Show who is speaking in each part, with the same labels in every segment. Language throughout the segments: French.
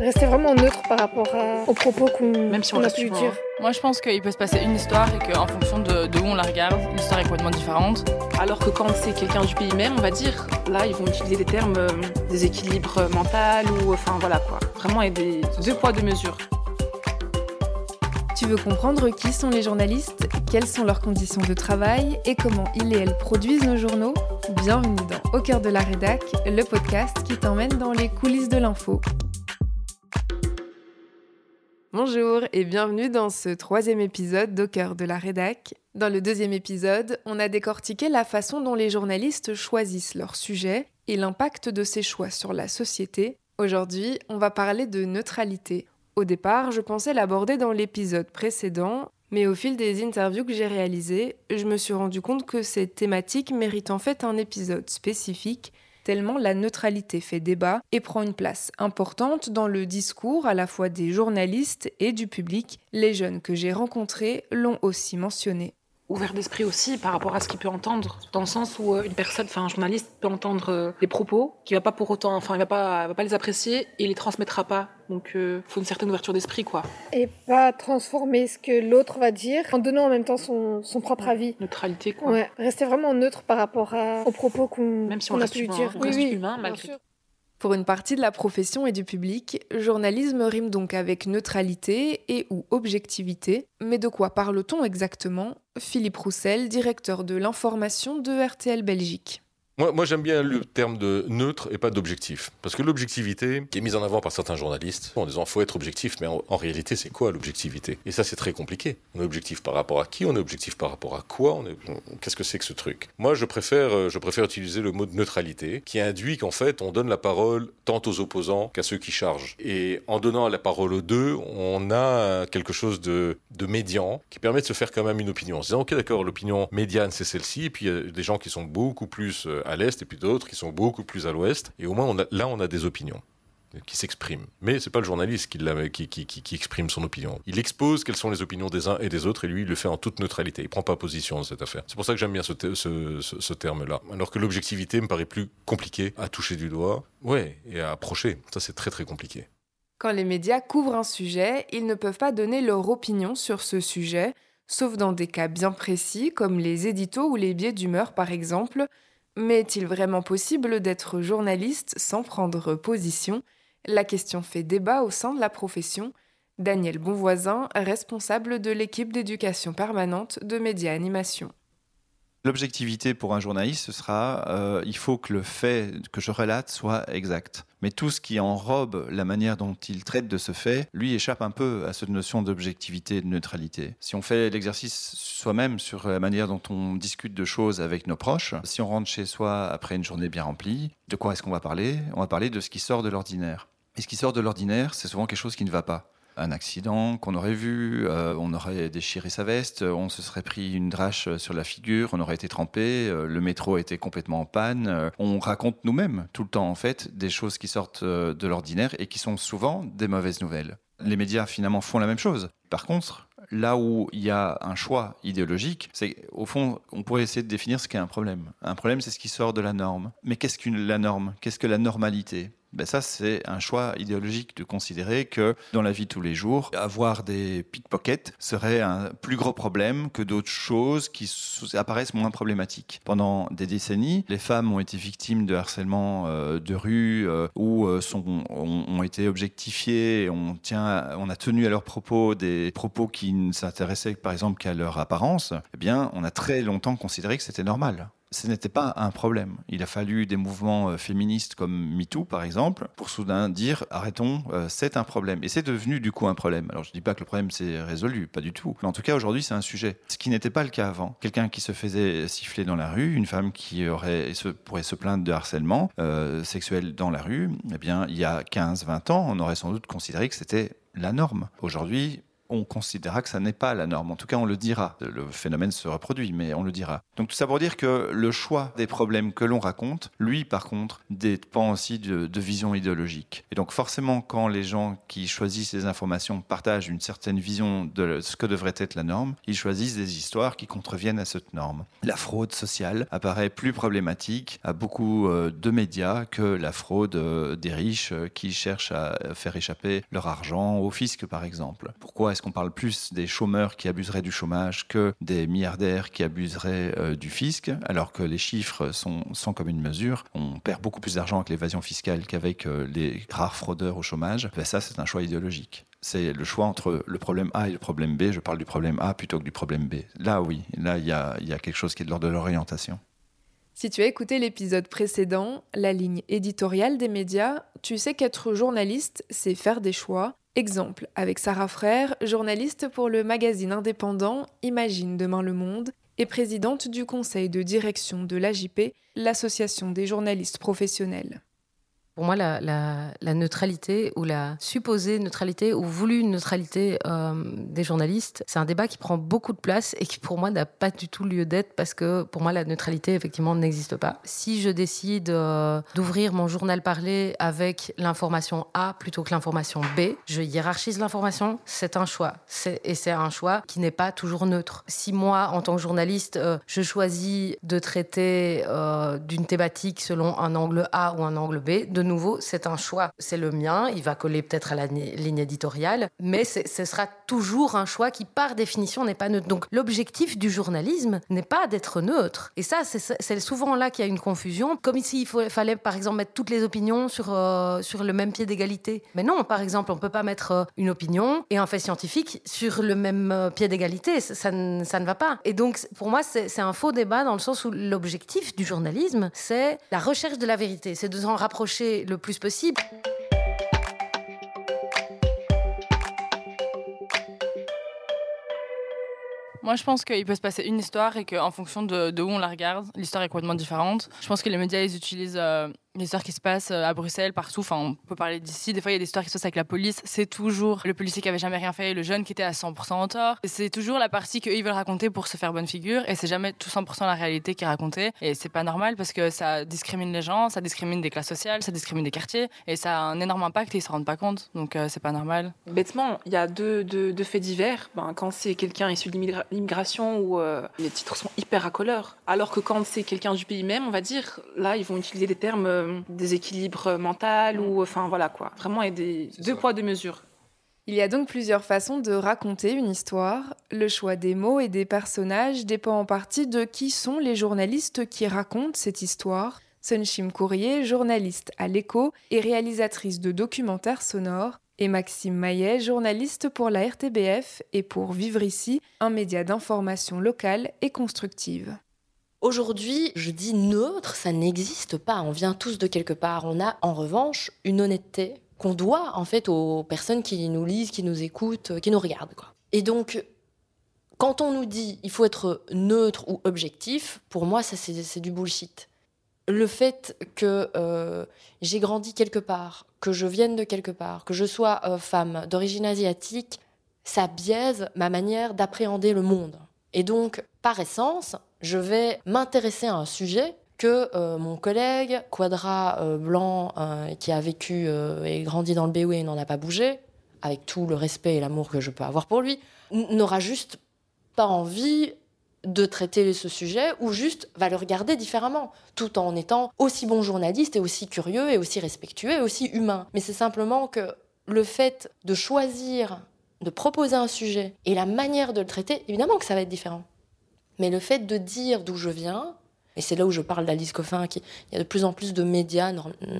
Speaker 1: Rester vraiment neutre par rapport aux propos qu'on
Speaker 2: Même si on,
Speaker 1: a pu dire.
Speaker 3: Moi, je pense qu'il peut se passer une histoire et qu'en fonction de, où on la regarde, l'histoire est complètement différente.
Speaker 2: Alors que quand c'est quelqu'un du pays même, on va dire, là, ils vont utiliser des termes euh, déséquilibre mental ou enfin voilà quoi. Vraiment, il y a des deux poids, deux mesures.
Speaker 4: Tu veux comprendre qui sont les journalistes, quelles sont leurs conditions de travail et comment ils et elles produisent nos journaux? Bienvenue dans Au cœur de la rédac, le podcast qui t'emmène dans les coulisses de l'info. Bonjour et bienvenue dans ce troisième épisode d'Au de la rédac. Dans le deuxième épisode, on a décortiqué la façon dont les journalistes choisissent leur sujet et l'impact de ces choix sur la société. Aujourd'hui, on va parler de neutralité. Au départ, je pensais l'aborder dans l'épisode précédent, mais au fil des interviews que j'ai réalisées, je me suis rendu compte que cette thématique mérite en fait un épisode spécifique, tellement la neutralité fait débat et prend une place importante dans le discours à la fois des journalistes et du public. Les jeunes que j'ai rencontrés l'ont aussi mentionné
Speaker 2: ouvert d'esprit aussi par rapport à ce qu'il peut entendre, dans le sens où euh, une personne, enfin un journaliste peut entendre euh, des propos qui va pas pour autant, enfin il va pas, va pas les apprécier et il les transmettra pas. Donc il euh, faut une certaine ouverture d'esprit quoi.
Speaker 1: Et pas transformer ce que l'autre va dire en donnant en même temps son, son propre avis.
Speaker 2: Neutralité quoi.
Speaker 1: Ouais, rester vraiment neutre par rapport aux propos qu'on
Speaker 2: même si on, a pu
Speaker 1: humain, dire.
Speaker 2: On reste humain malgré
Speaker 4: pour une partie de la profession et du public, journalisme rime donc avec neutralité et ou objectivité. Mais de quoi parle-t-on exactement? Philippe Roussel, directeur de l'information de RTL Belgique.
Speaker 5: Moi, j'aime bien le terme de neutre et pas d'objectif. Parce que l'objectivité, qui est mise en avant par certains journalistes, en disant faut être objectif, mais en, réalité, c'est quoi l'objectivité? Et ça, c'est très compliqué. On est objectif par rapport à qui? On est objectif par rapport à quoi? Qu'est-ce que c'est que ce truc? Moi, je préfère, euh, je préfère utiliser le mot de neutralité, qui induit qu'en fait, on donne la parole tant aux opposants qu'à ceux qui chargent. Et en donnant la parole aux deux, on a quelque chose de, médian qui permet de se faire quand même une opinion. En disant, ok, d'accord, l'opinion médiane, c'est celle-ci, et puis il y a des gens qui sont beaucoup plus euh, à l'est et puis d'autres qui sont beaucoup plus à l'ouest. Et au moins, là, on a des opinions qui s'expriment. Mais c'est pas le journaliste qui, qui, qui, exprime son opinion. Il expose quelles sont les opinions des uns et des autres et lui, il le fait en toute neutralité. Il prend pas position dans cette affaire. C'est pour ça que j'aime bien ce, ce, terme-là. Alors que l'objectivité me paraît plus compliqué à toucher du doigt. Ouais, et à approcher. Ça, c'est très très compliqué.
Speaker 4: Quand les médias couvrent un sujet, ils ne peuvent pas donner leur opinion sur ce sujet, sauf dans des cas bien précis, comme les éditos ou les biais d'humeur par exemple, mais est-il vraiment possible d'être journaliste sans prendre position? La question fait débat au sein de la profession. Daniel Bonvoisin, responsable de l'équipe d'éducation permanente de Média Animation.
Speaker 6: L'objectivité pour un journaliste, ce sera euh, il faut que le fait que je relate soit exact. Mais tout ce qui enrobe la manière dont il traite de ce fait, lui échappe un peu à cette notion d'objectivité et de neutralité. Si on fait l'exercice soi-même sur la manière dont on discute de choses avec nos proches, si on rentre chez soi après une journée bien remplie, de quoi est-ce qu'on va parler? On va parler de ce qui sort de l'ordinaire. Et ce qui sort de l'ordinaire, c'est souvent quelque chose qui ne va pas un accident qu'on aurait vu, euh, on aurait déchiré sa veste, on se serait pris une drache sur la figure, on aurait été trempé, euh, le métro était complètement en panne. Euh, on raconte nous-mêmes tout le temps en fait des choses qui sortent de l'ordinaire et qui sont souvent des mauvaises nouvelles. Les médias finalement font la même chose. Par contre, là où il y a un choix idéologique, c'est au fond, on pourrait essayer de définir ce qu'est un problème. Un problème, c'est ce qui sort de la norme. Mais qu'est-ce qu'une la norme? Qu'est-ce que la normalité? Ben ça, c'est un choix idéologique de considérer que dans la vie de tous les jours, avoir des pickpockets serait un plus gros problème que d'autres choses qui apparaissent moins problématiques. Pendant des décennies, les femmes ont été victimes de harcèlement euh, de rue euh, ou euh, sont, ont, été objectifiées. On, tient, on a tenu à leurs propos des propos qui ne s'intéressaient par exemple qu'à leur apparence. Eh bien, on a très longtemps considéré que c'était normal ce n'était pas un problème. Il a fallu des mouvements euh, féministes comme MeToo, par exemple, pour soudain dire arrêtons, euh, c'est un problème. Et c'est devenu du coup un problème. Alors je ne dis pas que le problème s'est résolu, pas du tout. En tout cas, aujourd'hui, c'est un sujet. Ce qui n'était pas le cas avant. Quelqu'un qui se faisait siffler dans la rue, une femme qui aurait, pourrait se plaindre de harcèlement euh, sexuel dans la rue, eh bien, il y a 15-20 ans, on aurait sans doute considéré que c'était la norme. Aujourd'hui, on considérera que ça n'est pas la norme. En tout cas, on le dira. Le phénomène se reproduit, mais on le dira. Donc tout ça pour dire que le choix des problèmes que l'on raconte, lui, par contre, dépend aussi de, de vision idéologique. Et donc forcément, quand les gens qui choisissent les informations partagent une certaine vision de ce que devrait être la norme, ils choisissent des histoires qui contreviennent à cette norme. La fraude sociale apparaît plus problématique à beaucoup euh, de médias que la fraude euh, des riches euh, qui cherchent à faire échapper leur argent au fisc, par exemple. Pourquoi est-ce qu'on parle plus des chômeurs qui abuseraient du chômage que des milliardaires qui abuseraient euh, du fisc, alors que les chiffres sont, sont comme une mesure On perd beaucoup plus d'argent avec l'évasion fiscale qu'avec euh, les rares fraudeurs au chômage. Ben ça, c'est un choix idéologique. C'est le choix entre le problème A et le problème B. Je parle du problème A plutôt que du problème B. Là, oui, là, il y a, y a quelque chose qui est de l'ordre de l'orientation.
Speaker 4: Si tu as écouté l'épisode précédent, la ligne éditoriale des médias, tu sais qu'être journaliste, c'est faire des choix. Exemple, avec Sarah Frère, journaliste pour le magazine indépendant Imagine demain le monde et présidente du conseil de direction de l'AJP, l'association des journalistes professionnels.
Speaker 7: Pour moi, la, neutralité ou la supposée neutralité ou voulue neutralité euh, des journalistes, c'est un débat qui prend beaucoup de place et qui, pour moi, n'a pas du tout lieu d'être parce que, pour moi, la neutralité, effectivement, n'existe pas. Si je décide euh, d'ouvrir mon journal parlé avec l'information A plutôt que l'information B, je hiérarchise l'information, c'est un choix. Et c'est un choix qui n'est pas toujours neutre. Si moi, en tant que journaliste, euh, je choisis de traiter d'une thématique selon un angle A ou un angle B, de nouveau, c'est un choix. C'est le mien, il va coller peut-être à la ligne éditoriale, mais ce sera toujours un choix qui, par définition, n'est pas neutre. Donc l'objectif du journalisme n'est pas d'être neutre. Et ça, c'est souvent là qu'il y a une confusion. Comme ici, il faut, fallait, par exemple, mettre toutes les opinions sur, euh, sur le même pied d'égalité. Mais non, par exemple, on ne peut pas mettre euh, une opinion et un fait scientifique sur le même euh, pied d'égalité. Ça, ça, ça ne va pas. Et donc, pour moi, c'est un faux débat dans le sens où l'objectif du journalisme, c'est la recherche de la vérité. C'est de s'en rapprocher le plus possible.
Speaker 3: Moi, je pense qu'il peut se passer une histoire et qu'en fonction de, où on la regarde, l'histoire est complètement différente. Je pense que les médias, ils utilisent euh, les histoires qui se passent euh, à Bruxelles, partout. Enfin, on peut parler d'ici. Des fois, il y a des histoires qui se passent avec la police. C'est toujours le policier qui avait jamais rien fait, le jeune qui était à 100% en tort. C'est toujours la partie qu'ils veulent raconter pour se faire bonne figure. Et c'est jamais tout 100% la réalité qui est racontée. Et c'est pas normal parce que ça discrimine les gens, ça discrimine des classes sociales, ça discrimine des quartiers. Et ça a un énorme impact et ils se rendent pas compte. Donc, euh, c'est pas normal.
Speaker 2: Bêtement, il y a deux, deux, faits divers. Ben, quand c'est quelqu'un issu de l'immigration où euh, les titres sont hyper accoleurs. Alors que quand c'est quelqu'un du pays même, on va dire, là, ils vont utiliser des termes euh, déséquilibre mental ou enfin voilà quoi. Vraiment, il y a des deux poids deux mesures.
Speaker 4: Il y a donc plusieurs façons de raconter une histoire. Le choix des mots et des personnages dépend en partie de qui sont les journalistes qui racontent cette histoire. Sunshim Courrier, journaliste à l'écho et réalisatrice de documentaires sonores, et Maxime Maillet, journaliste pour la RTBF et pour Vivre ici, un média d'information locale et constructive.
Speaker 8: Aujourd'hui, je dis neutre, ça n'existe pas. On vient tous de quelque part. On a en revanche une honnêteté qu'on doit en fait aux personnes qui nous lisent, qui nous écoutent, qui nous regardent. Et donc, quand on nous dit il faut être neutre ou objectif, pour moi, ça c'est du bullshit. Le fait que euh, j'ai grandi quelque part, que je vienne de quelque part, que je sois euh, femme d'origine asiatique, ça biaise ma manière d'appréhender le monde. Et donc, par essence, je vais m'intéresser à un sujet que euh, mon collègue, Quadra euh, blanc, euh, qui a vécu et grandi dans le BOE et n'en a pas bougé, avec tout le respect et l'amour que je peux avoir pour lui, n'aura juste pas envie de traiter ce sujet ou juste va le regarder différemment, tout en étant aussi bon journaliste et aussi curieux et aussi respectueux et aussi humain. Mais c'est simplement que le fait de choisir, de proposer un sujet et la manière de le traiter, évidemment que ça va être différent. Mais le fait de dire d'où je viens, et c'est là où je parle d'Alice Coffin, qui, il y a de plus en plus de médias,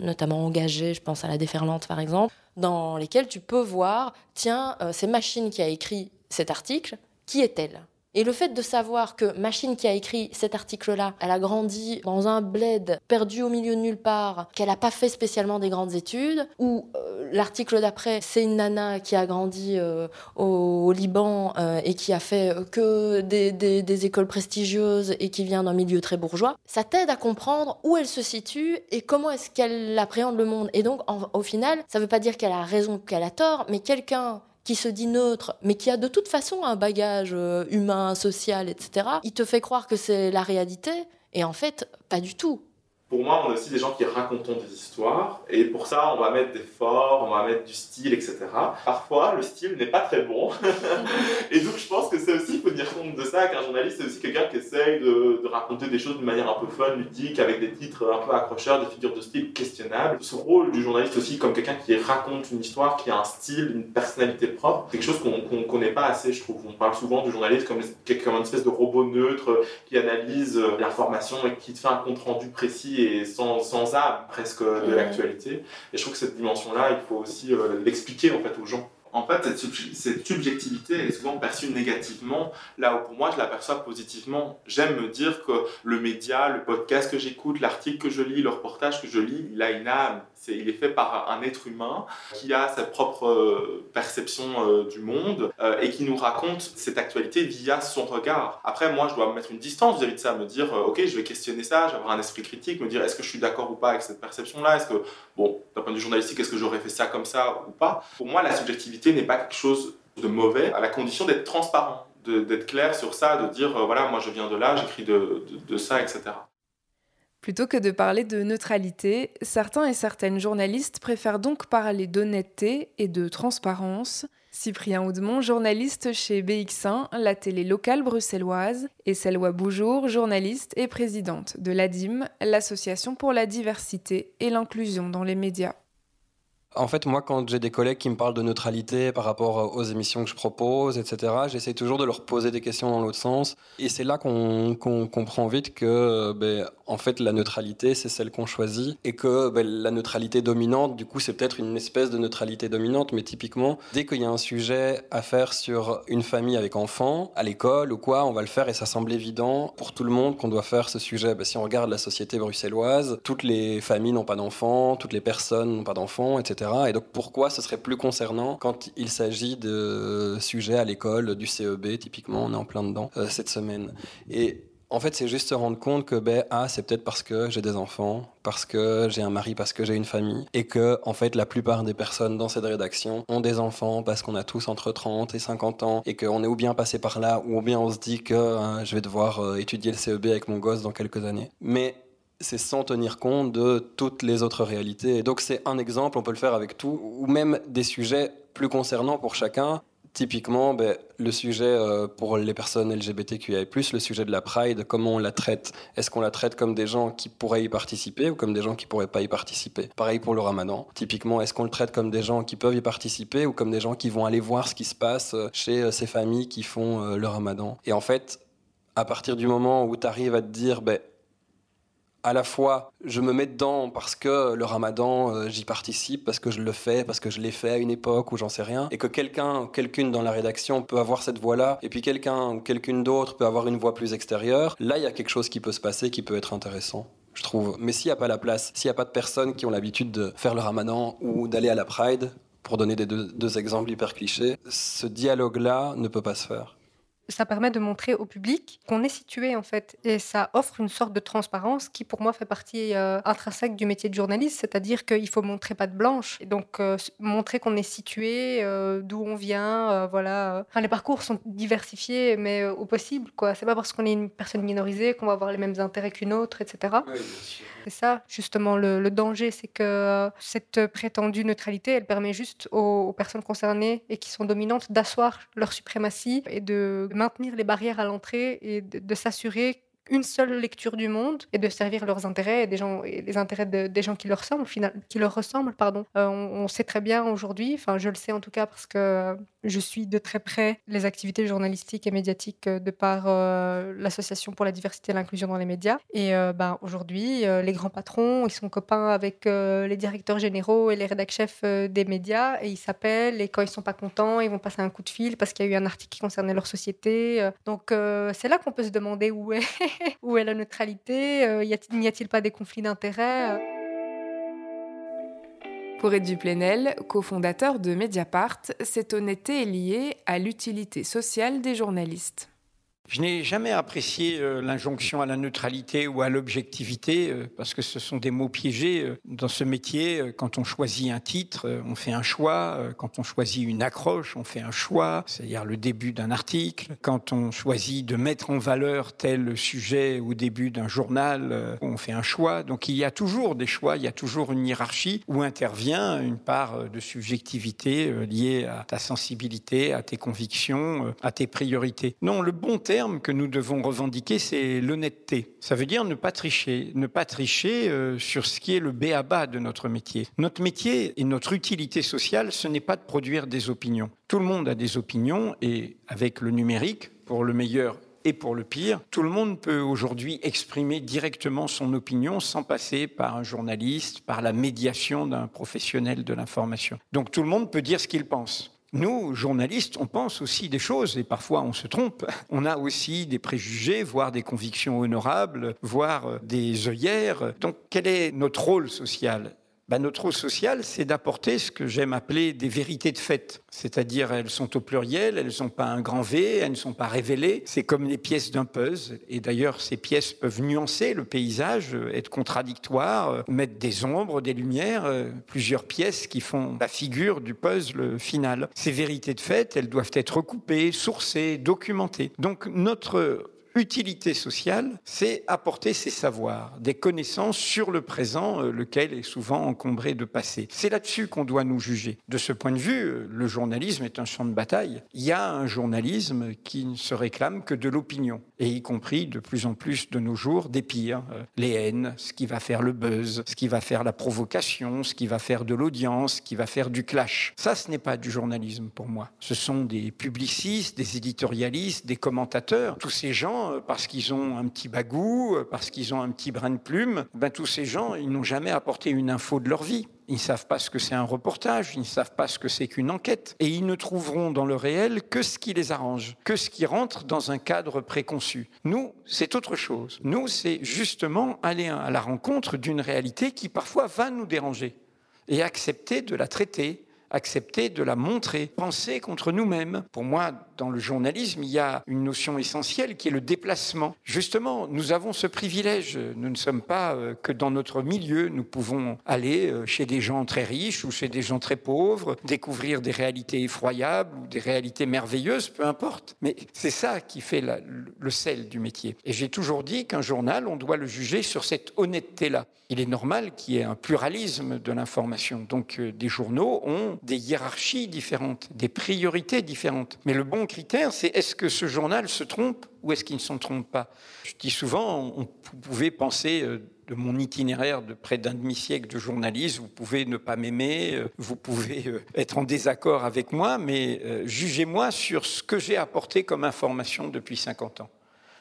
Speaker 8: notamment engagés, je pense à la déferlante par exemple, dans lesquels tu peux voir, tiens, euh, c'est Machine qui a écrit cet article, qui est-elle? Et le fait de savoir que Machine qui a écrit cet article-là, elle a grandi dans un bled perdu au milieu de nulle part, qu'elle n'a pas fait spécialement des grandes études, ou euh, l'article d'après, c'est une nana qui a grandi euh, au, Liban euh, et qui a fait que des, écoles prestigieuses et qui vient d'un milieu très bourgeois, ça t'aide à comprendre où elle se situe et comment est-ce qu'elle appréhende le monde. Et donc, au final, ça ne veut pas dire qu'elle a raison ou qu'elle a tort, mais quelqu'un qui se dit neutre, mais qui a de toute façon un bagage euh, humain, social, etc., il te fait croire que c'est la réalité, et en fait, pas du tout
Speaker 9: pour moi, on a aussi des gens qui racontent des histoires, et pour ça, on va mettre des formes, on va mettre du style, etc. Parfois, le style n'est pas très bon, et donc je pense que c'est aussi, il faut tenir compte de ça, qu'un journaliste, c'est aussi quelqu'un qui essaye de, raconter des choses d'une manière un peu fun, ludique, avec des titres un peu accrocheurs, des figures de style questionnables. Ce rôle du journaliste aussi, comme quelqu'un qui raconte une histoire, qui a un style, une personnalité propre, quelque chose qu'on ne connaît pas assez, je trouve. On parle souvent du journaliste comme, comme une espèce de robot neutre qui analyse euh, l'information et qui te fait un compte rendu et sans, sans âme presque de l'actualité. Et je trouve que cette dimension-là, il faut aussi euh, l'expliquer en fait aux gens. En fait, cette, subjectivité est souvent perçue négativement, là où pour moi je l'aperçois positivement. J'aime me dire que le média, le podcast que j'écoute, l'article que je lis, le reportage que je lis, il a une âme, il est fait par un être humain qui a sa propre euh, perception euh, du monde euh, et qui nous raconte cette actualité via son regard. Après, moi, je dois mettre une distance vis-à-vis de ça, me dire, ok, je vais questionner ça, je vais avoir un esprit critique, me dire, est-ce que je suis d'accord ou pas avec cette perception-là? Est-ce que, bon, d'un point de vue journalistique, est-ce que j'aurais fait ça comme ça ou pas? Pour moi, la subjectivité n'est pas quelque chose de mauvais, à la condition d'être transparent d'être clair sur ça, de dire voilà, moi je viens de là, j'écris de, de, ça, etc.
Speaker 4: Plutôt que de parler de neutralité, certains et certaines journalistes préfèrent donc parler d'honnêteté et de transparence. Cyprien Oudemont, journaliste chez BX1, la télé locale bruxelloise, et Selwa Boujour, journaliste et présidente de l'ADIM, l'Association pour la diversité et l'inclusion dans les médias.
Speaker 10: En fait, moi, quand j'ai des collègues qui me parlent de neutralité par rapport aux émissions que je propose, etc., j'essaie toujours de leur poser des questions dans l'autre sens. Et c'est là qu'on comprend vite que, ben, en fait, la neutralité, c'est celle qu'on choisit. Et que ben, la neutralité dominante, du coup, c'est peut-être une espèce de neutralité dominante. Mais typiquement, dès qu'il y a un sujet à faire sur une famille avec enfants, à l'école ou quoi, on va le faire et ça semble évident pour tout le monde qu'on doit faire ce sujet. Ben, si on regarde la société bruxelloise, toutes les familles n'ont pas d'enfants, toutes les personnes n'ont pas d'enfants, etc. Et donc pourquoi ce serait plus concernant quand il s'agit de sujets à l'école, du CEB, typiquement, on est en plein dedans euh, cette semaine. Et en fait, c'est juste se rendre compte que ben, ah, c'est peut-être parce que j'ai des enfants, parce que j'ai un mari, parce que j'ai une famille, et que en fait, la plupart des personnes dans cette rédaction ont des enfants parce qu'on a tous entre 30 et 50 ans, et qu'on est ou bien passé par là, ou bien on se dit que hein, je vais devoir euh, étudier le CEB avec mon gosse dans quelques années. Mais c'est sans tenir compte de toutes les autres réalités. Et donc c'est un exemple, on peut le faire avec tout, ou même des sujets plus concernants pour chacun. Typiquement, ben, le sujet euh, pour les personnes LGBTQIA+, le sujet de la Pride, comment on la traite. Est-ce qu'on la traite comme des gens qui pourraient y participer ou comme des gens qui pourraient pas y participer? Pareil pour le Ramadan. Typiquement, est-ce qu'on le traite comme des gens qui peuvent y participer ou comme des gens qui vont aller voir ce qui se passe euh, chez euh, ces familles qui font le Ramadan? Et en fait, à partir du moment où tu arrives à te dire, ben, à la fois je me mets dedans parce que le ramadan euh, j'y participe parce que je le fais parce que je l'ai fait à une époque où j'en sais rien et que quelqu'un ou quelqu'une dans la rédaction peut avoir cette voix là et puis quelqu'un ou quelqu'une d'autre peut avoir une voix plus extérieure. Là il y a quelque chose qui peut se passer qui peut être intéressant je trouve. Mais s'il n'y a pas la place s'il n'y a pas de personnes qui ont l'habitude de faire le ramadan ou d'aller à la pride pour donner des deux exemples hyper clichés ce dialogue là ne peut pas se faire
Speaker 1: ça permet de montrer au public qu'on est situé en fait. Et ça offre une sorte de transparence qui pour moi fait partie euh, intrinsèque du métier de journaliste. C'est-à-dire qu'il faut montrer pas de blanche. Et donc euh, montrer qu'on est situé euh, d'où on vient voilà. Enfin, les parcours sont diversifiés mais au possible quoi. C'est pas parce qu'on est une personne minorisée qu'on va avoir les mêmes intérêts qu'une autre etc c'est ça justement le, danger c'est que cette prétendue neutralité elle permet juste aux personnes concernées et qui sont dominantes d'asseoir leur suprématie et de maintenir les barrières à l'entrée et de, s'assurer une seule lecture du monde et de servir leurs intérêts et, des gens, les intérêts des gens qui leur ressemblent, qui leur ressemblent pardon. Euh, on, sait très bien aujourd'hui, enfin je le sais en tout cas parce que je suis de très près les activités journalistiques et médiatiques euh, de par euh, l'Association pour la diversité et l'inclusion dans les médias. Et euh, ben, aujourd'hui, les grands patrons, ils sont copains avec les directeurs généraux et les rédacteurs chefs des médias et ils s'appellent et quand ils sont pas contents, ils vont passer un coup de fil parce qu'il y a eu un article qui concernait leur société. Donc c'est là qu'on peut se demander où est, où est la neutralité, n'y a-t-il pas des conflits d'intérêts
Speaker 4: pour Ed Duplenel, cofondateur de Mediapart, cette honnêteté est liée à l'utilité sociale des journalistes.
Speaker 11: Je n'ai jamais apprécié euh, l'injonction à la neutralité ou à l'objectivité, euh, parce que ce sont des mots piégés. Euh, dans ce métier, quand on choisit un titre, on fait un choix. Quand on choisit une accroche, on fait un choix, c'est-à-dire le début d'un article. Quand on choisit de mettre en valeur tel sujet au début d'un journal, on fait un choix. Donc il y a toujours des choix, il y a toujours une hiérarchie où intervient une part de subjectivité liée à ta sensibilité, à tes convictions, à tes priorités. Non, le bon terme que nous devons revendiquer, c'est l'honnêteté. Ça veut dire ne pas tricher, ne pas tricher euh, sur ce qui est le béaba de notre métier. Notre métier et notre utilité sociale, ce n'est pas de produire des opinions. Tout le monde a des opinions et avec le numérique, pour le meilleur et pour le pire, tout le monde peut aujourd'hui exprimer directement son opinion sans passer par un journaliste, par la médiation d'un professionnel de l'information. Donc tout le monde peut dire ce qu'il pense. Nous, journalistes, on pense aussi des choses et parfois on se trompe. On a aussi des préjugés, voire des convictions honorables, voire euh, des œillères. Donc quel est notre rôle social? Ben, notre rôle social, c'est d'apporter ce que j'aime appeler des vérités de fait. C'est-à-dire, elles sont au pluriel, elles n'ont pas un grand V, elles ne sont pas révélées. C'est comme les pièces d'un puzzle. Et d'ailleurs, ces pièces peuvent nuancer le paysage, être contradictoires, mettre des ombres, des lumières, plusieurs pièces qui font la figure du puzzle final. Ces vérités de fait, elles doivent être recoupées, sourcées, documentées. Donc, notre Utilité sociale, c'est apporter ses savoirs, des connaissances sur le présent, euh, lequel est souvent encombré de passé. C'est là-dessus qu'on doit nous juger. De ce point de vue, euh, le journalisme est un champ de bataille. Il y a un journalisme qui ne se réclame que de l'opinion, et y compris de plus en plus de nos jours des pires, euh, les haines, ce qui va faire le buzz, ce qui va faire la provocation, ce qui va faire de l'audience, ce qui va faire du clash. Ça, ce n'est pas du journalisme pour moi. Ce sont des publicistes, des éditorialistes, des commentateurs, tous ces gens euh, parce qu'ils ont un petit bagou, euh, parce qu'ils ont un petit brin de plume, ben, tous ces gens, ils n'ont jamais apporté une info de leur vie. Ils ne savent pas ce que c'est un reportage, ils ne savent pas ce que c'est qu'une enquête, et ils ne trouveront dans le réel que ce qui les arrange, que ce qui rentre dans un cadre préconçu. Nous, c'est autre chose. Nous, c'est justement aller à la rencontre d'une réalité qui parfois va nous déranger, et accepter de la traiter, accepter de la montrer, penser contre nous-mêmes. Pour moi, dans le journalisme, il y a une notion essentielle qui est le déplacement. Justement, nous avons ce privilège. Nous ne sommes pas euh, que dans notre milieu. Nous pouvons aller euh, chez des gens très riches ou chez des gens très pauvres, découvrir des réalités effroyables ou des réalités merveilleuses, peu importe. Mais c'est ça qui fait le sel du métier. Et j'ai toujours dit qu'un journal, on doit le juger sur cette honnêteté-là. Il est normal qu'il y ait un pluralisme de l'information. Donc euh, des journaux ont des hiérarchies différentes, des priorités différentes. Mais le bon critère, c'est est-ce que ce journal se trompe ou est-ce qu'il ne s'en trompe pas? Je dis souvent, on, pouvez penser euh, de mon itinéraire de près d'un demi-siècle de journalisme, vous pouvez ne pas m'aimer, euh, vous pouvez euh, être en désaccord avec moi, mais jugez-moi sur ce que j'ai apporté comme information depuis 50 ans.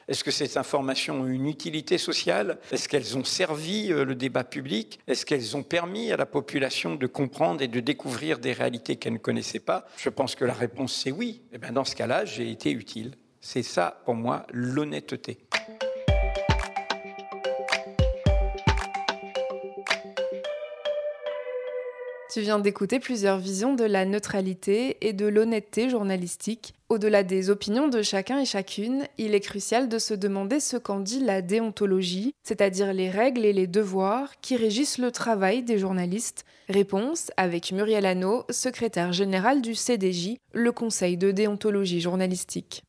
Speaker 11: Est-ce que ces informations ont une utilité sociale? Est-ce qu'elles ont servi euh, le débat public? Est-ce qu'elles ont permis à la population de comprendre et de découvrir des réalités qu'elle ne connaissait pas? Je pense que la réponse c'est oui. Eh bien dans ce cas-là, j'ai été utile. C'est ça pour moi l'honnêteté.
Speaker 4: Tu viens d'écouter plusieurs visions de la neutralité et de l'honnêteté journalistique. Au-delà des opinions de chacun et chacune, il est crucial de se demander ce qu'en dit la déontologie, c'est-à-dire les règles et les devoirs qui régissent le travail des journalistes. Réponse avec Muriel Hano, secrétaire générale du CDJ, le Conseil de déontologie journalistique.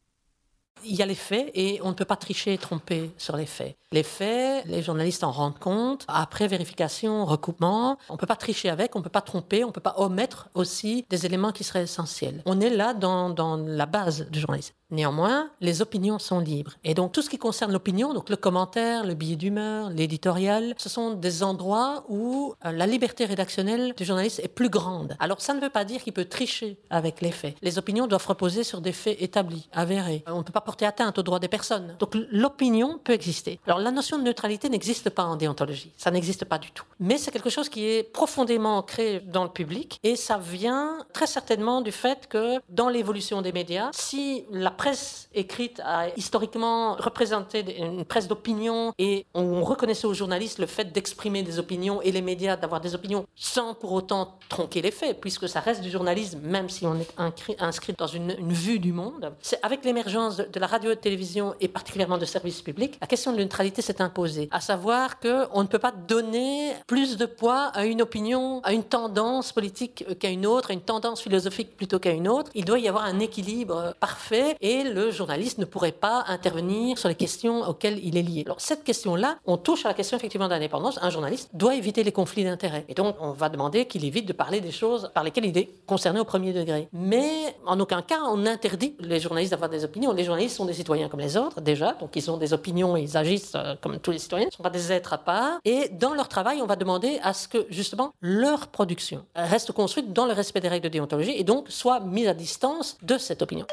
Speaker 12: Il y a les faits et on ne peut pas tricher et tromper sur les faits. Les faits, les journalistes en rendent compte. Après vérification, recoupement, on ne peut pas tricher avec, on ne peut pas tromper, on ne peut pas omettre aussi des éléments qui seraient essentiels. On est là dans, dans la base du journalisme. Néanmoins, les opinions sont libres. Et donc tout ce qui concerne l'opinion, donc le commentaire, le billet d'humeur, l'éditorial, ce sont des endroits où euh, la liberté rédactionnelle du journaliste est plus grande. Alors ça ne veut pas dire qu'il peut tricher avec les faits. Les opinions doivent reposer sur des faits établis, avérés. On ne peut pas porter atteinte aux droits des personnes. Donc l'opinion peut exister. Alors la notion de neutralité n'existe pas en déontologie. Ça n'existe pas du tout. Mais c'est quelque chose qui est profondément ancré dans le public et ça vient très certainement du fait que dans l'évolution des médias, si la presse écrite a historiquement représenté une presse d'opinion et on reconnaissait aux journalistes le fait d'exprimer des opinions et les médias d'avoir des opinions sans pour autant tronquer les faits, puisque ça reste du journalisme, même si on est inscrit dans une, vue du monde. C'est avec l'émergence de la radio-télévision et particulièrement de services publics, la question de la neutralité s'est imposée, à savoir qu'on ne peut pas donner plus de poids à une opinion, à une tendance politique qu'à une autre, à une tendance philosophique plutôt qu'à une autre. Il doit y avoir un équilibre parfait le journaliste ne pourrait pas intervenir sur les questions auxquelles il est lié. Alors cette question-là, on touche à la question effectivement d'indépendance. Un journaliste doit éviter les conflits d'intérêts. Et donc on va demander qu'il évite de parler des choses par lesquelles il est concerné au premier degré. Mais en aucun cas on interdit les journalistes d'avoir des opinions. Les journalistes sont des citoyens comme les autres déjà, donc ils ont des opinions, ils agissent euh, comme tous les citoyens, ils ne sont pas des êtres à part. Et dans leur travail, on va demander à ce que justement leur production reste construite dans le respect des règles de déontologie et donc soit mise à distance de cette opinion.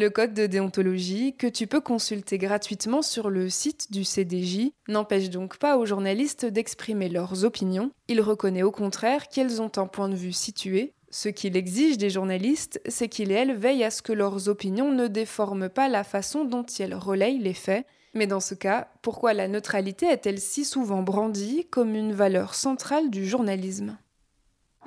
Speaker 4: Le code de déontologie, que tu peux consulter gratuitement sur le site du CDJ, n'empêche donc pas aux journalistes d'exprimer leurs opinions. Il reconnaît au contraire qu'elles ont un point de vue situé. Ce qu'il exige des journalistes, c'est qu'ils et elles veillent à ce que leurs opinions ne déforment pas la façon dont ils relayent les faits. Mais dans ce cas, pourquoi la neutralité est-elle si souvent brandie comme une valeur centrale du journalisme?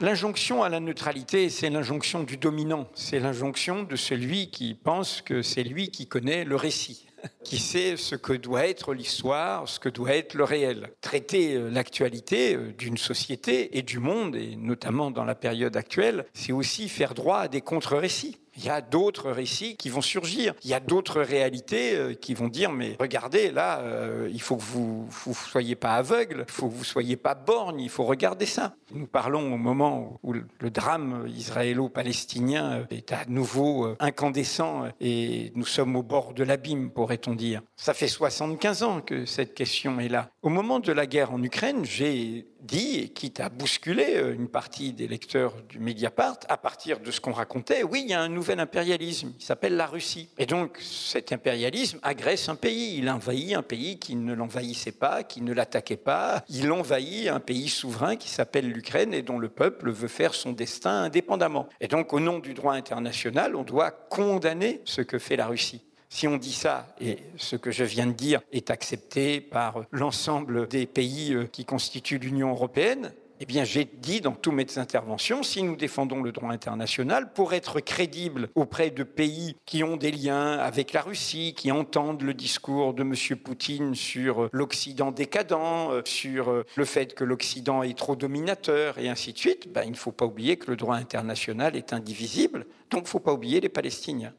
Speaker 11: L'injonction à la neutralité, c'est l'injonction du dominant, c'est l'injonction de celui qui pense que c'est lui qui connaît le récit, qui sait ce que doit être l'histoire, ce que doit être le réel. Traiter euh, l'actualité euh, d'une société et du monde, et notamment dans la période actuelle, c'est aussi faire droit à des contre-récits. Il y a d'autres récits qui vont surgir. Il y a d'autres réalités euh, qui vont dire mais regardez là, euh, il faut que vous ne soyez pas aveugle, il faut que vous soyez pas borgne, il faut regarder ça. Nous parlons au moment où le drame israélo-palestinien est à nouveau incandescent et nous sommes au bord de l'abîme, pourrait-on dire. Ça fait 75 ans que cette question est là. Au moment de la guerre en Ukraine, j'ai dit, quitte à bousculer euh, une partie des lecteurs du Mediapart, à partir de ce qu'on racontait, oui, il y a un nouvel impérialisme, il s'appelle la Russie. Et donc cet impérialisme agresse un pays, il envahit un pays qui ne l'envahissait pas, qui ne l'attaquait pas, il envahit un pays souverain qui s'appelle l'Ukraine et dont le peuple veut faire son destin indépendamment. Et donc au nom du droit international, on doit condamner ce que fait la Russie. Si on dit ça, et ce que je viens de dire est accepté par l'ensemble des pays euh, qui constituent l'Union européenne, eh bien, j'ai dit dans toutes mes interventions, si nous défendons le droit international, pour être crédible auprès de pays qui ont des liens avec la Russie, qui entendent le discours de M. Poutine sur l'Occident décadent, euh, sur euh, le fait que l'Occident est trop dominateur, et ainsi de suite, ben, il ne faut pas oublier que le droit international est indivisible, donc il ne faut pas oublier les Palestiniens.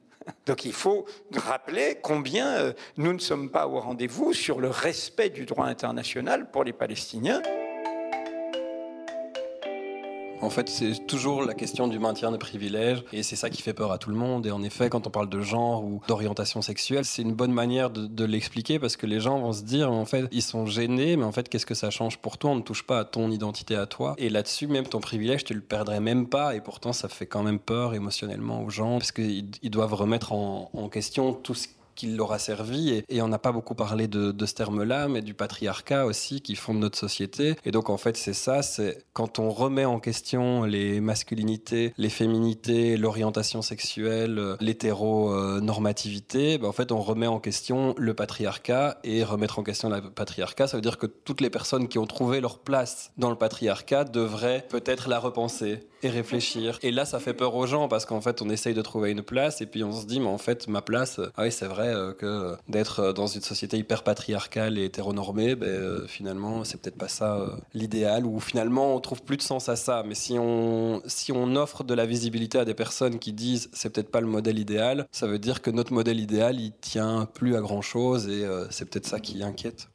Speaker 11: Donc il faut rappeler combien euh, nous ne sommes pas au rendez-vous sur le respect du droit international pour les Palestiniens.
Speaker 10: En fait, c'est toujours la question du maintien des privilèges et c'est ça qui fait peur à tout le monde. Et en effet, quand on parle de genre ou d'orientation sexuelle, c'est une bonne manière de, l'expliquer parce que les gens vont se dire, en fait, ils sont gênés, mais en fait, qu'est-ce que ça change pour toi? On ne touche pas à ton identité à toi. Et là-dessus, même ton privilège, tu le perdrais même pas. Et pourtant, ça fait quand même peur émotionnellement aux gens parce qu'ils doivent remettre en, en question tout ce qu'il leur a servi. Et, on n'a pas beaucoup parlé de, ce terme-là, mais du patriarcat aussi qui fonde notre société. Et donc en fait c'est ça, c'est quand on remet en question les masculinités, les féminités, l'orientation sexuelle, l'hétéronormativité, ben en fait on remet en question le patriarcat et remettre en question le patriarcat, ça veut dire que toutes les personnes qui ont trouvé leur place dans le patriarcat devraient peut-être la repenser et réfléchir. Et là ça fait peur aux gens parce qu'en fait on essaye de trouver une place et puis on se dit mais en fait ma place, ah oui c'est vrai euh, que d'être euh, dans une société hyper patriarcale et hétéronormée, ben, euh, finalement, c'est peut-être pas ça l'idéal, ou finalement, on trouve plus de sens à ça. Mais si on, si on offre de la visibilité à des personnes qui disent c'est peut-être pas le modèle idéal, ça veut dire que notre modèle idéal, il tient plus à grand chose et c'est peut-être ça qui inquiète.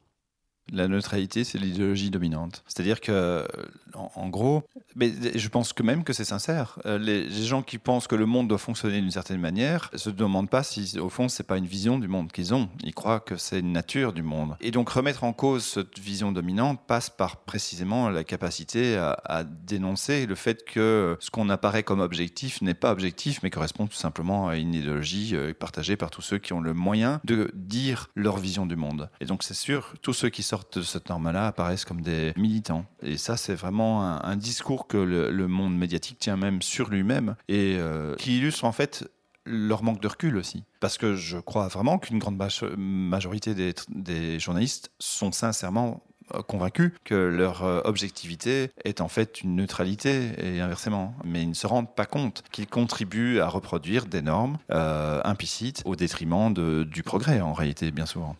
Speaker 6: La neutralité, c'est l'idéologie dominante. C'est-à-dire que, en, gros, mais je pense que même que c'est sincère. Euh, les, gens qui pensent que le monde doit fonctionner d'une certaine manière se demandent pas si, au fond, c'est pas une vision du monde qu'ils ont. Ils croient que c'est une nature du monde. Et donc, remettre en cause cette vision dominante passe par précisément la capacité à, à dénoncer le fait que ce qu'on apparaît comme objectif n'est pas objectif, mais correspond tout simplement à une idéologie euh, partagée par tous ceux qui ont le moyen de dire leur vision du monde. Et donc, c'est sûr, tous ceux qui sortent de cette norme-là apparaissent comme des militants. Et ça, c'est vraiment un, discours que le, monde médiatique tient même sur lui-même et euh, qui illustre en fait leur manque de recul aussi. Parce que je crois vraiment qu'une grande majorité des, journalistes sont sincèrement euh, convaincus que leur euh, objectivité est en fait une neutralité et inversement. Mais ils ne se rendent pas compte qu'ils contribuent à reproduire des normes implicites au détriment du progrès en réalité bien souvent.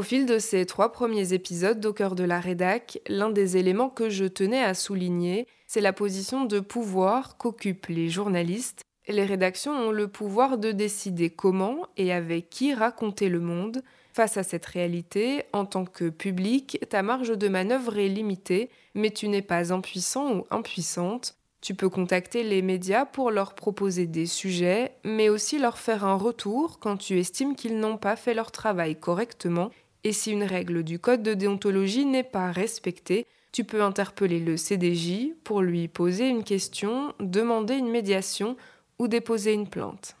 Speaker 4: Au fil de ces trois premiers épisodes d'Au cœur de la rédac, l'un des éléments que je tenais à souligner, c'est la position de pouvoir qu'occupent les journalistes les rédactions ont le pouvoir de décider comment et avec qui raconter le monde. Face à cette réalité, en tant que public, ta marge de manœuvre est limitée, mais tu n'es pas impuissant ou impuissante. Tu peux contacter les médias pour leur proposer des sujets, mais aussi leur faire un retour quand tu estimes qu'ils n'ont pas fait leur travail correctement. Et si une règle du code de déontologie n'est pas respectée, tu peux interpeller le CDJ pour lui poser une question, demander une médiation ou déposer une plainte.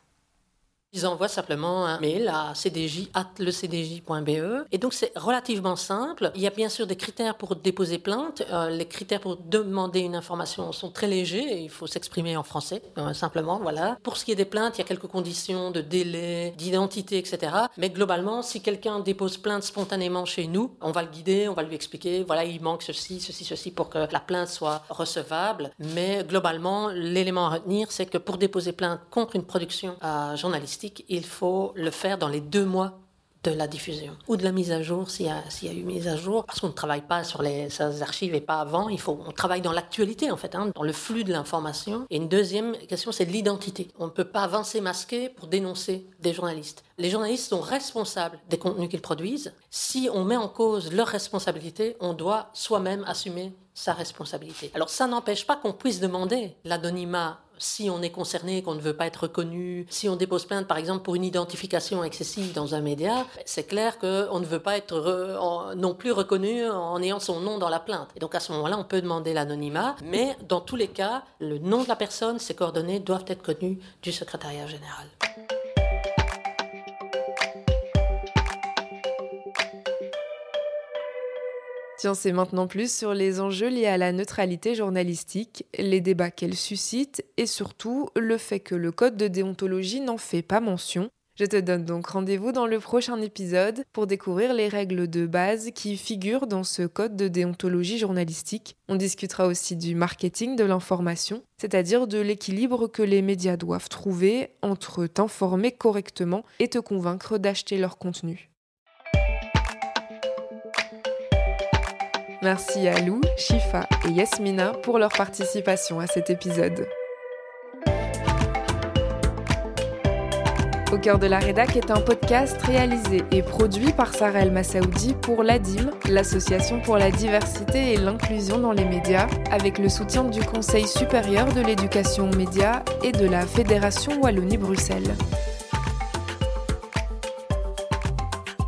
Speaker 12: Ils envoient simplement un mail à cdj.lecdj.be. Et donc, c'est relativement simple. Il y a bien sûr des critères pour déposer plainte. Euh, les critères pour demander une information sont très légers. Il faut s'exprimer en français, euh, simplement. Voilà. Pour ce qui est des plaintes, il y a quelques conditions de délai, d'identité, etc. Mais globalement, si quelqu'un dépose plainte spontanément chez nous, on va le guider, on va lui expliquer, voilà, il manque ceci, ceci, ceci pour que la plainte soit recevable. Mais globalement, l'élément à retenir, c'est que pour déposer plainte contre une production euh, journalistique, il faut le faire dans les deux mois de la diffusion ou de la mise à jour s'il y, y, a eu mise à jour. Parce qu'on ne travaille pas sur les archives et pas avant il faut on travaille dans l'actualité en fait hein, dans le flux de l'information. Et une deuxième question c'est l'identité. On ne peut pas avancer masqué pour dénoncer des journalistes. Les journalistes sont responsables des contenus qu'ils produisent. Si on met en cause leur responsabilité on doit soi-même assumer sa responsabilité. Alors ça n'empêche pas qu'on puisse demander l'anonymat si on est concerné, qu'on ne veut pas être reconnu, si on dépose plainte par exemple pour une identification excessive dans un média, c'est clair qu'on ne veut pas être non plus reconnu en ayant son nom dans la plainte. Et donc à ce moment-là, on peut demander l'anonymat, mais dans tous les cas, le nom de la personne, ses coordonnées doivent être connues du secrétariat général.
Speaker 4: Tiens, c'est maintenant plus sur les enjeux liés à la neutralité journalistique, les débats qu'elle suscite et surtout le fait que le code de déontologie n'en fait pas mention. Je te donne donc rendez-vous dans le prochain épisode pour découvrir les règles de base qui figurent dans ce code de déontologie journalistique. On discutera aussi du marketing de l'information, c'est-à-dire de l'équilibre que les médias doivent trouver entre t'informer correctement et te convaincre d'acheter leur contenu. Merci à Lou, Shifa et Yasmina pour leur participation à cet épisode. Au cœur de la rédac est un podcast réalisé et produit par Sarah El Massaoudi pour l'ADIM, l'Association pour la diversité et l'inclusion dans les médias, avec le soutien du Conseil supérieur de l'éducation aux médias et de la Fédération Wallonie-Bruxelles.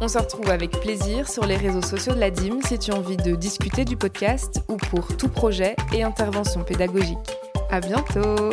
Speaker 4: On se retrouve avec plaisir sur les réseaux sociaux de la DIM si tu as envie de discuter du podcast ou pour tout projet et intervention pédagogique. À bientôt!